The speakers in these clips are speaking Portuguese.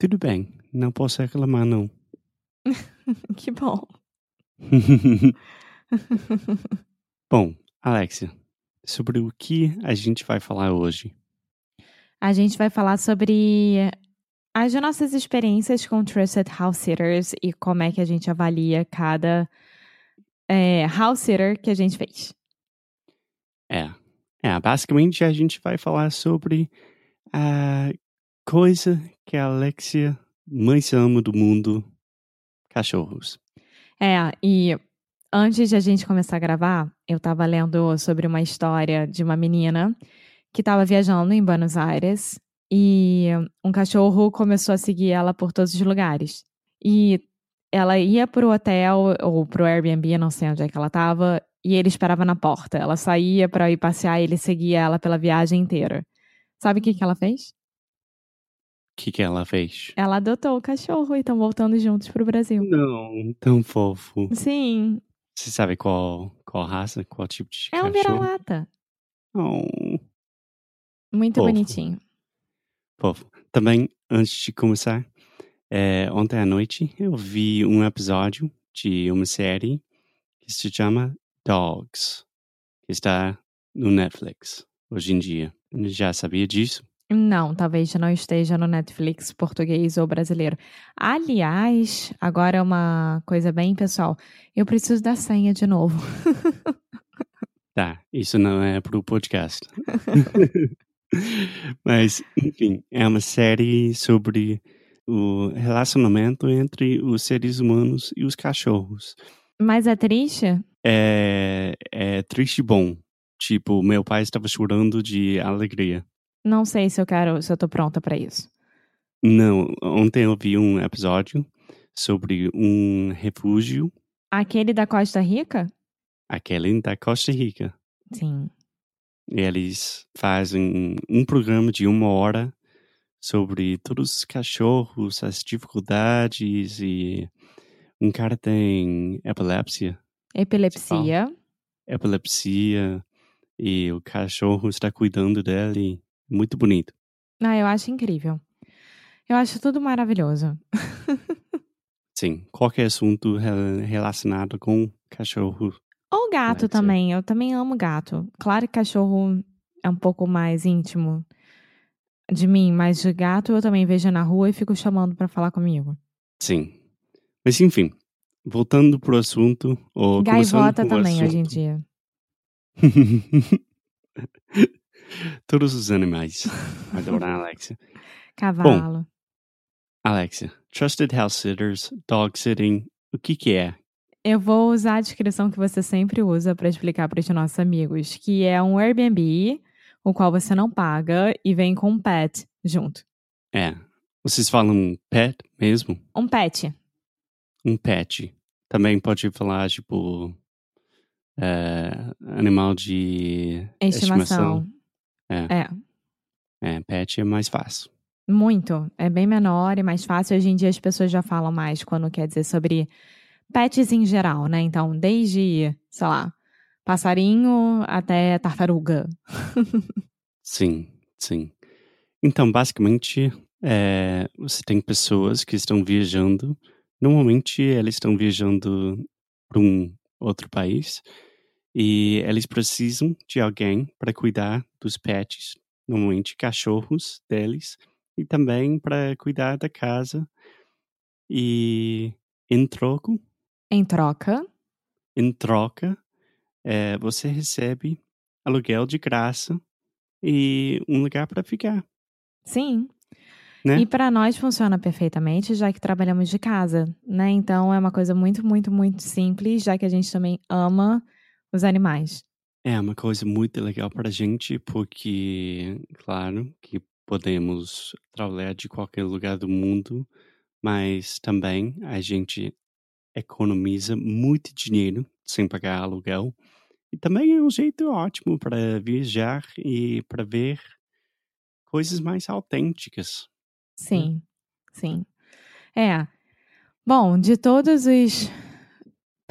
Tudo bem, não posso reclamar, não. que bom. bom, Alexia, sobre o que a gente vai falar hoje? A gente vai falar sobre as nossas experiências com Trusted House Sitters e como é que a gente avalia cada é, house sitter que a gente fez. É, é, basicamente a gente vai falar sobre a coisa que a Alexia mais ama do mundo, cachorros. É, e antes de a gente começar a gravar, eu estava lendo sobre uma história de uma menina que estava viajando em Buenos Aires e um cachorro começou a seguir ela por todos os lugares. E ela ia pro hotel ou pro Airbnb, não sei onde é que ela estava, e ele esperava na porta. Ela saía para ir passear e ele seguia ela pela viagem inteira. Sabe o que, que ela fez? O que, que ela fez? Ela adotou o cachorro e estão voltando juntos pro Brasil. Não, tão fofo. Sim. Você sabe qual, qual raça, qual tipo de é cachorro? É um vira-lata. Oh. Muito fofo. bonitinho. Fofo. Também, antes de começar, é, ontem à noite eu vi um episódio de uma série que se chama Dogs, que está no Netflix hoje em dia. Já sabia disso? Não, talvez não esteja no Netflix português ou brasileiro. Aliás, agora é uma coisa bem pessoal. Eu preciso da senha de novo. tá, isso não é pro podcast. Mas, enfim, é uma série sobre o relacionamento entre os seres humanos e os cachorros. Mas é triste? É, é triste e bom. Tipo, meu pai estava chorando de alegria. Não sei se eu quero, se eu tô pronta para isso. Não, ontem eu vi um episódio sobre um refúgio. Aquele da Costa Rica? Aquele da Costa Rica. Sim. Eles fazem um programa de uma hora sobre todos os cachorros, as dificuldades e um cara tem epilepsia. Epilepsia. Epilepsia e o cachorro está cuidando dele. Muito bonito. Ah, eu acho incrível. Eu acho tudo maravilhoso. Sim, qualquer assunto relacionado com cachorro. Ou gato também. Eu também amo gato. Claro que cachorro é um pouco mais íntimo de mim, mas de gato eu também vejo na rua e fico chamando para falar comigo. Sim. Mas enfim, voltando pro assunto. Ou Gaivota também hoje em dia. Todos os animais. Adorar, Alexia. Cavalo. Bom, Alexia, Trusted House Sitters, Dog Sitting, o que que é? Eu vou usar a descrição que você sempre usa para explicar para os nossos amigos, que é um Airbnb, o qual você não paga e vem com um pet junto. É. Vocês falam pet mesmo? Um pet. Um pet. Também pode falar, tipo, é, animal de estimação. estimação. É. É. é, pet é mais fácil. Muito. É bem menor e mais fácil. Hoje em dia as pessoas já falam mais quando quer dizer sobre pets em geral, né? Então, desde, sei lá, passarinho até tartaruga. sim, sim. Então, basicamente, é, você tem pessoas que estão viajando. Normalmente, eles estão viajando para um outro país e eles precisam de alguém para cuidar dos pets, normalmente cachorros deles, e também para cuidar da casa. E em troco, Em troca, Em troca, é, você recebe aluguel de graça e um lugar para ficar, sim. né? E para nós funciona perfeitamente, já que trabalhamos de casa, né? Então é uma coisa muito, muito, muito simples, já que a gente também ama os animais. É uma coisa muito legal para a gente, porque, claro, que podemos trabalhar de qualquer lugar do mundo, mas também a gente economiza muito dinheiro sem pagar aluguel. E também é um jeito ótimo para viajar e para ver coisas mais autênticas. Sim, sim. É. Bom, de todos os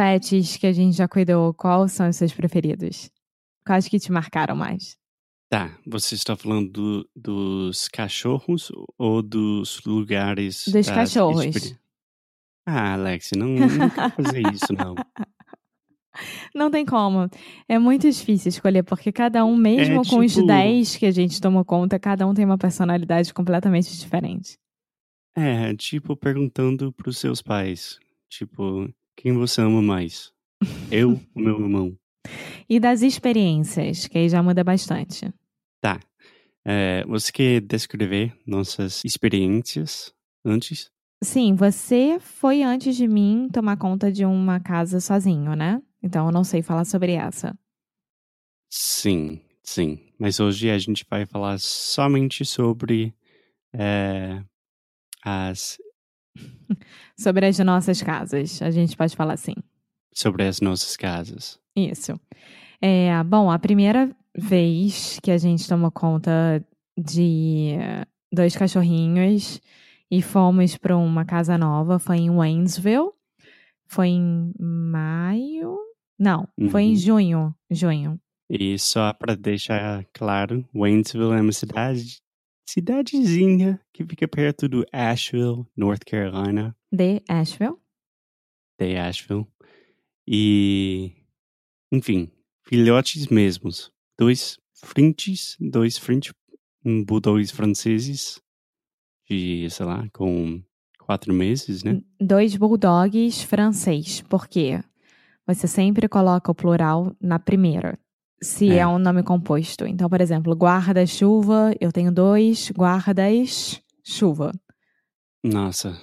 pets que a gente já cuidou, quais são os seus preferidos? Quais que te marcaram mais? Tá, você está falando do- dos cachorros ou dos lugares Dos cachorros. experi- Ah, Alex, não, não quero fazer isso, não. Não tem como. É muito difícil escolher, porque cada um, mesmo com os tipo- 10 que a gente tomou conta, cada um tem uma personalidade completamente diferente. É, tipo, perguntando pros seus pais, tipo, quem você ama mais? Eu ou meu irmão? E das experiências, que aí já muda bastante. Tá. É, você quer descrever nossas experiências antes? Sim, você foi antes de mim tomar conta de uma casa sozinho, né? Então eu não sei falar sobre essa. Sim, sim. Mas hoje a gente vai falar somente sobre é, as Sobre as nossas casas, a gente pode falar assim. sobre as nossas casas. Isso. É, bom, a primeira vez que a gente tomou conta de dois cachorrinhos e fomos para uma casa nova foi em Waynesville. Foi em maio? Não, foi em Uhum. junho. Junho. E só para deixar claro, Waynesville é uma cidade cidadezinha que fica perto do Asheville, North Carolina, De Asheville. de Asheville. E, enfim, filhotes mesmos. Dois frentes, dois um bulldogs franceses de, sei lá, com quatro meses, né? Dois bulldogs francês. Por quê? Você sempre coloca o plural na primeira. Se é, É. um nome composto. Então, por exemplo, guarda-chuva, eu tenho dois guardas-chuva. Nossa,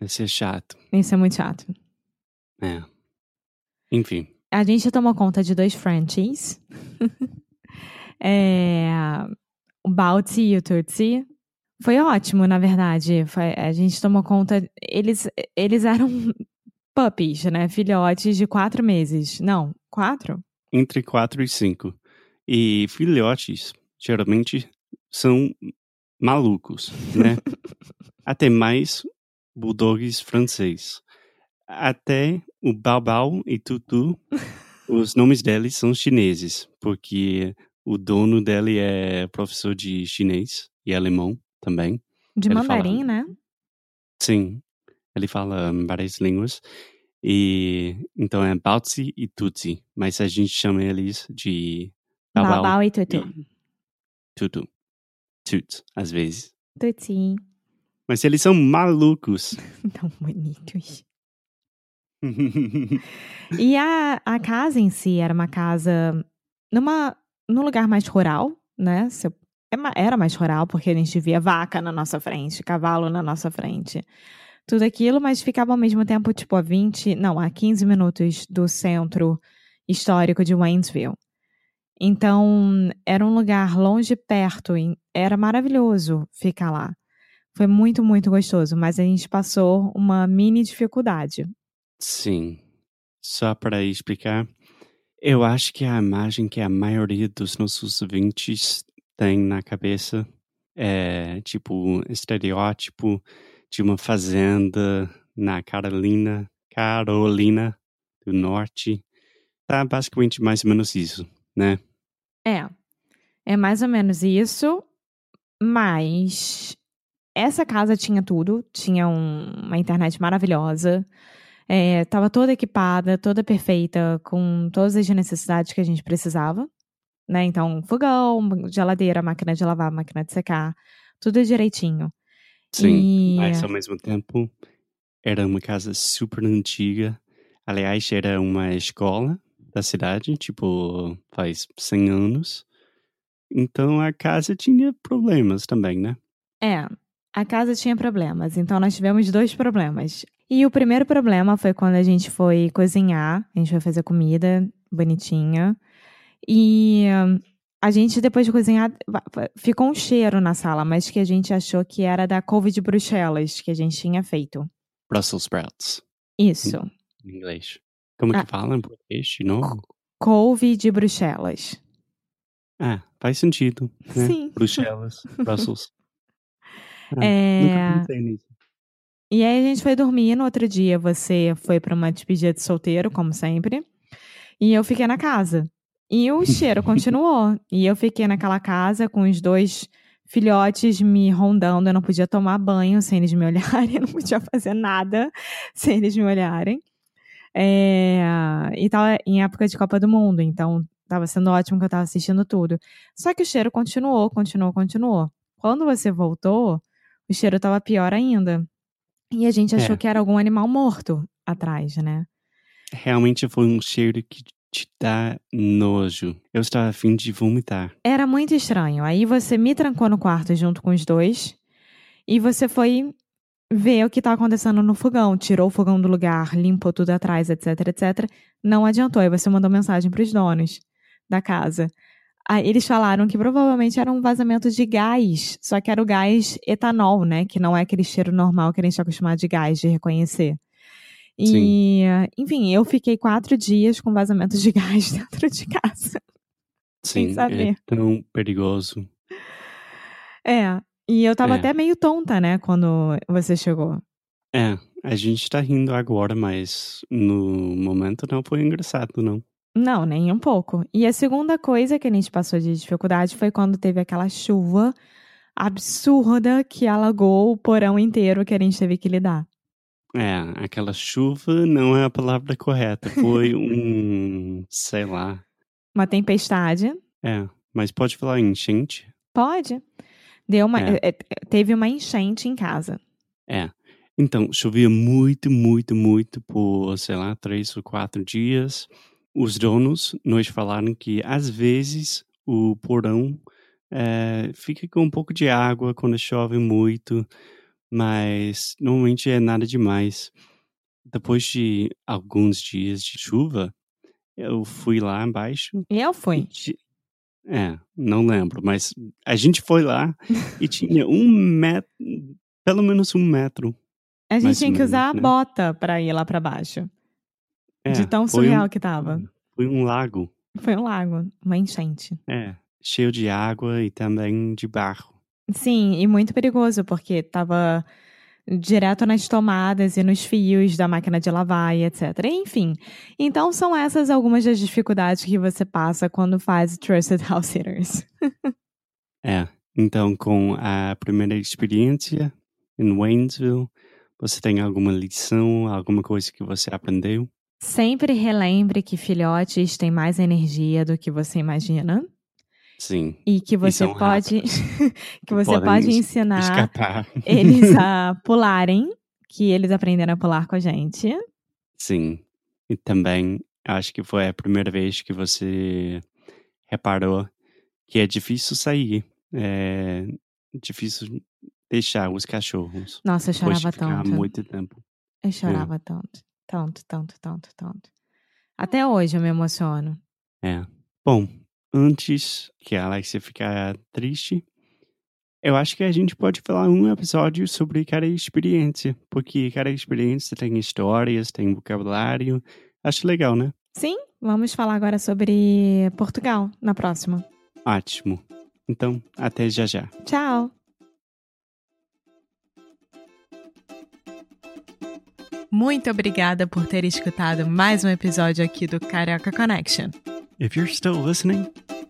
esse é chato. Isso é muito chato. É. Enfim, A gente tomou conta de dois Frenchies. é, o Balti e o Tutsi. Foi ótimo, na verdade. Foi- a gente tomou conta. Eles, eles eram puppies, né? Filhotes de quatro meses. Não, quatro? Entre quatro e cinco. E filhotes, geralmente, são malucos, né? Até mais bulldogs francês. Até o Baobao e Tutu, os nomes deles são chineses, porque o dono dele é professor de chinês e alemão também. De Ele mandarim, fala- né? Sim, ele fala várias línguas. E então é Baozi e Tutsi, mas a gente chama eles de Baobao Babau e Tutu. e Tutu. Tut, às vezes. Tutsi. Mas eles são malucos. Tão bonitos. E a, a casa em si era uma casa numa, num lugar mais rural, né? Se- é ma- Era mais rural, porque a gente via vaca na nossa frente, cavalo na nossa frente. Tudo aquilo, mas ficava ao mesmo tempo, tipo, a 20, não, a 15 minutos do centro histórico de Waynesville. Então, era um lugar longe e perto, era maravilhoso ficar lá. Foi muito, muito gostoso, mas a gente passou uma mini dificuldade. Sim. Só para explicar, eu acho que a imagem que a maioria dos nossos ouvintes tem na cabeça é tipo estereótipo de uma fazenda na Carolina, Carolina do Norte. Tá basicamente mais ou menos isso, né? É. É mais ou menos isso, mas essa casa tinha tudo, tinha um- uma internet maravilhosa, é, tava toda equipada, toda perfeita, com todas as necessidades que a gente precisava, né? Então, fogão, geladeira, máquina de lavar, máquina de secar, tudo direitinho. Sim. E- Mas ao mesmo tempo era uma casa super antiga. Aliás, era uma escola da cidade, tipo, faz 100 anos. Então a casa tinha problemas também, né? É, a casa tinha problemas, então nós tivemos dois problemas. E o primeiro problema foi quando a gente foi cozinhar, a gente foi fazer comida bonitinha. E a gente, depois de cozinhar, ficou um cheiro na sala, mas que a gente achou que era da couve de Bruxelas que a gente tinha feito. Brussels sprouts, Isso, em inglês. Como Ah. que fala em português de novo? couve de Bruxelas. Ah, faz sentido. Né? Sim. Bruxelas, Brussels. Ah, É. Nunca pensei nisso. E aí a gente foi dormir. No outro dia você foi pra uma despedida de solteiro, como sempre. E eu fiquei na casa. E o cheiro continuou. E eu fiquei naquela casa com os dois filhotes me rondando. Eu não podia tomar banho sem eles me olharem. Eu não podia fazer nada sem eles me olharem. É, E tava em época de Copa do Mundo. Então tava sendo ótimo que eu tava assistindo tudo. Só que o cheiro continuou, continuou, continuou. Quando você voltou, o cheiro tava pior ainda. E a gente achou É. que era algum animal morto atrás, né? Realmente foi um cheiro que te dá nojo. Eu estava a fim de vomitar. Era muito estranho. Aí você me trancou no quarto junto com os dois e você foi ver o que estava acontecendo no fogão. Tirou o fogão do lugar, limpou tudo atrás, etc, etc. Não adiantou. Aí você mandou mensagem para os donos da casa. Aí eles falaram que provavelmente era um vazamento de gás, só que era o gás etanol, né? Que não é aquele cheiro normal que a gente está acostumado de gás, de reconhecer. E, enfim, eu fiquei quatro dias com vazamento de gás dentro de casa. Sim, é tão perigoso. É, e eu tava É. até meio tonta, né, quando você chegou. É, a gente tá rindo agora, mas no momento não foi engraçado, não. Não, nem um pouco. E a segunda coisa que a gente passou de dificuldade foi quando teve aquela chuva absurda que alagou o porão inteiro que a gente teve que lidar. É, aquela chuva não é a palavra correta. Foi um, sei lá. Uma tempestade. É, mas pode falar enchente? Pode. Deu uma, É. é, é, teve uma enchente em casa. É. Então, chovia muito, muito, muito por, sei lá, três ou quatro dias. Os donos nos falaram que, às vezes, o porão é, fica com um pouco de água quando chove muito, mas normalmente é nada demais. Depois de alguns dias de chuva, eu fui lá embaixo E eu fui. É, não lembro, mas a gente foi lá e tinha um metro, pelo menos um metro. A gente tinha que usar menos, a né? bota pra ir lá pra baixo. É, de tão foi um- surreal que tava. Foi um lago, Foi um lago, uma enchente. é, cheio de água e também de barro. Sim, e muito perigoso, porque tava direto nas tomadas e nos fios da máquina de lavar e etc. Enfim, então são essas algumas das dificuldades que você passa quando faz Trusted House Sitters. É, então com a primeira experiência em Waynesville, você tem alguma lição, alguma coisa que você aprendeu? Sempre relembre que filhotes têm mais energia do que você imagina Sim, e que você são pode que você pode ensinar escapar. eles a pularem, que eles aprenderam a pular com a gente. Sim, e também acho que foi a primeira vez que você reparou que é difícil sair, é difícil deixar os cachorros. Nossa, eu de chorava tanto. muito tempo. Eu chorava tanto, tanto, tanto, tanto, tanto. Até hoje eu me emociono. É. Bom, antes que a Alexia ficar triste, eu acho que a gente pode falar um episódio sobre cada experiência, porque cada experiência tem histórias, tem vocabulário. Acho legal, né? Sim, vamos falar agora sobre Portugal na próxima. Ótimo. Então, até já já. Tchau! Muito obrigada por ter escutado mais um episódio aqui do Carioca Connection. If you're still listening,